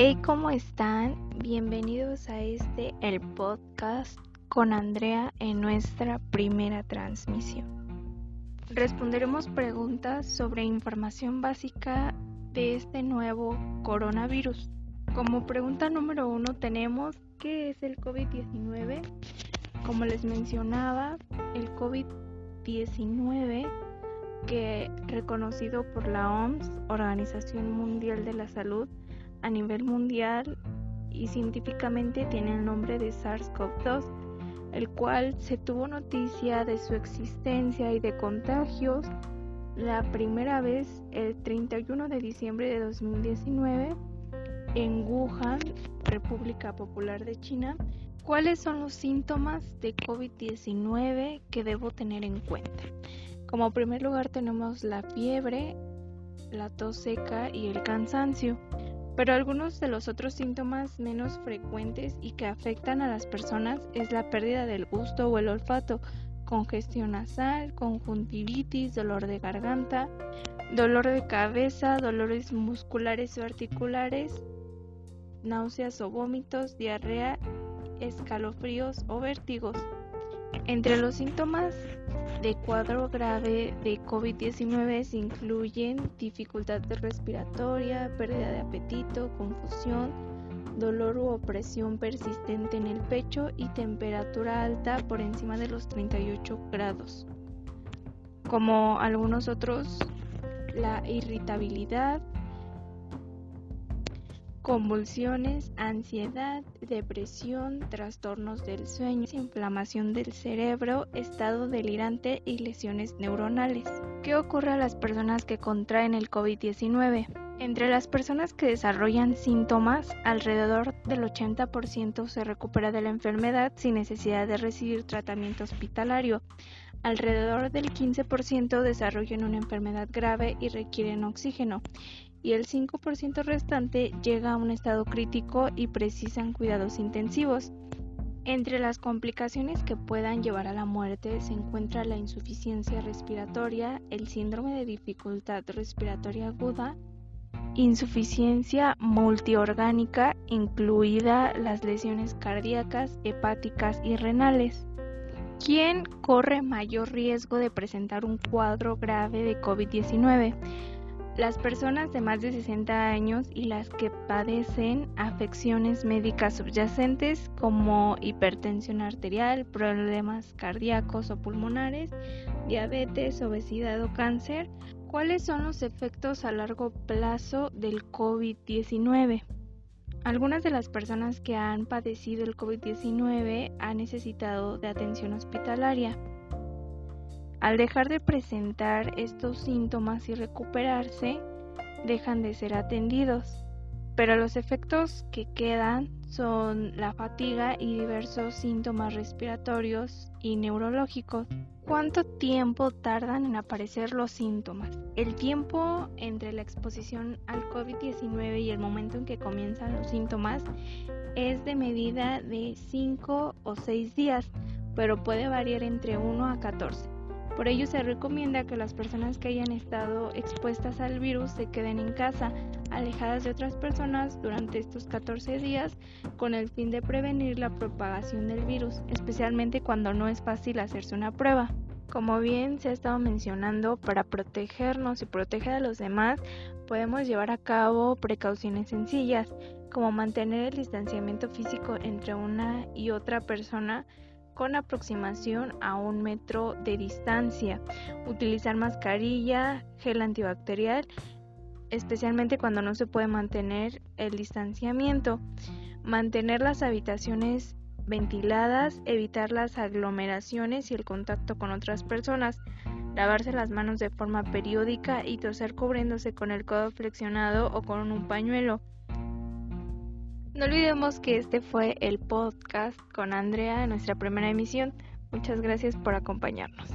Hey, ¿cómo están? Bienvenidos a este, el podcast con Andrea en nuestra primera transmisión. Responderemos preguntas sobre información básica de este nuevo coronavirus. Como pregunta número uno tenemos ¿qué es el COVID-19? Como les mencionaba, el COVID-19 que reconocido por la OMS, Organización Mundial de la Salud, a nivel mundial y científicamente tiene el nombre de SARS-CoV-2, el cual se tuvo noticia de su existencia y de contagios la primera vez el 31 de diciembre de 2019 en Wuhan, República Popular de China. ¿Cuáles son los síntomas de COVID-19 que debo tener en cuenta? Como primer lugar tenemos la fiebre, la tos seca y el cansancio. Pero algunos de los otros síntomas menos frecuentes y que afectan a las personas es la pérdida del gusto o el olfato, congestión nasal, conjuntivitis, dolor de garganta, dolor de cabeza, dolores musculares o articulares, náuseas o vómitos, diarrea, escalofríos o vértigos. Entre los síntomas de cuadro grave de COVID-19 se incluyen dificultad respiratoria, pérdida de apetito, confusión, dolor u opresión persistente en el pecho y temperatura alta por encima de los 38 grados. Como algunos otros, la irritabilidad, convulsiones, ansiedad, depresión, trastornos del sueño, inflamación del cerebro, estado delirante y lesiones neuronales. ¿Qué ocurre a las personas que contraen el COVID-19? Entre las personas que desarrollan síntomas, alrededor del 80% se recupera de la enfermedad sin necesidad de recibir tratamiento hospitalario. Alrededor del 15% desarrollan una enfermedad grave y requieren oxígeno y el 5% restante llega a un estado crítico y precisan cuidados intensivos. Entre las complicaciones que puedan llevar a la muerte se encuentra la insuficiencia respiratoria, el síndrome de dificultad respiratoria aguda, insuficiencia multiorgánica, incluida las lesiones cardíacas, hepáticas y renales. ¿Quién corre mayor riesgo de presentar un cuadro grave de COVID-19? las personas de más de 60 años y las que padecen afecciones médicas subyacentes como hipertensión arterial, problemas cardíacos o pulmonares, diabetes, obesidad o cáncer. ¿Cuáles son los efectos a largo plazo del COVID-19? Algunas de las personas que han padecido el COVID-19 han necesitado de atención hospitalaria. Al dejar de presentar estos síntomas y recuperarse, dejan de ser atendidos, pero los efectos que quedan son la fatiga y diversos síntomas respiratorios y neurológicos. ¿Cuánto tiempo tardan en aparecer los síntomas? El tiempo entre la exposición al COVID-19 y el momento en que comienzan los síntomas es de medida de 5 o 6 días, pero puede variar entre 1 a 14. Por ello se recomienda que las personas que hayan estado expuestas al virus se queden en casa, alejadas de otras personas durante estos 14 días con el fin de prevenir la propagación del virus, especialmente cuando no es fácil hacerse una prueba. Como bien se ha estado mencionando, para protegernos y proteger a los demás, podemos llevar a cabo precauciones sencillas, como mantener el distanciamiento físico entre una y otra persona, con aproximación a un metro de distancia, utilizar mascarilla, gel antibacterial, especialmente cuando no se puede mantener el distanciamiento, mantener las habitaciones ventiladas, evitar las aglomeraciones y el contacto con otras personas, lavarse las manos de forma periódica y toser cubriéndose con el codo flexionado o con un pañuelo. No olvidemos que este fue el podcast con Andrea nuestra primera emisión. Muchas gracias por acompañarnos.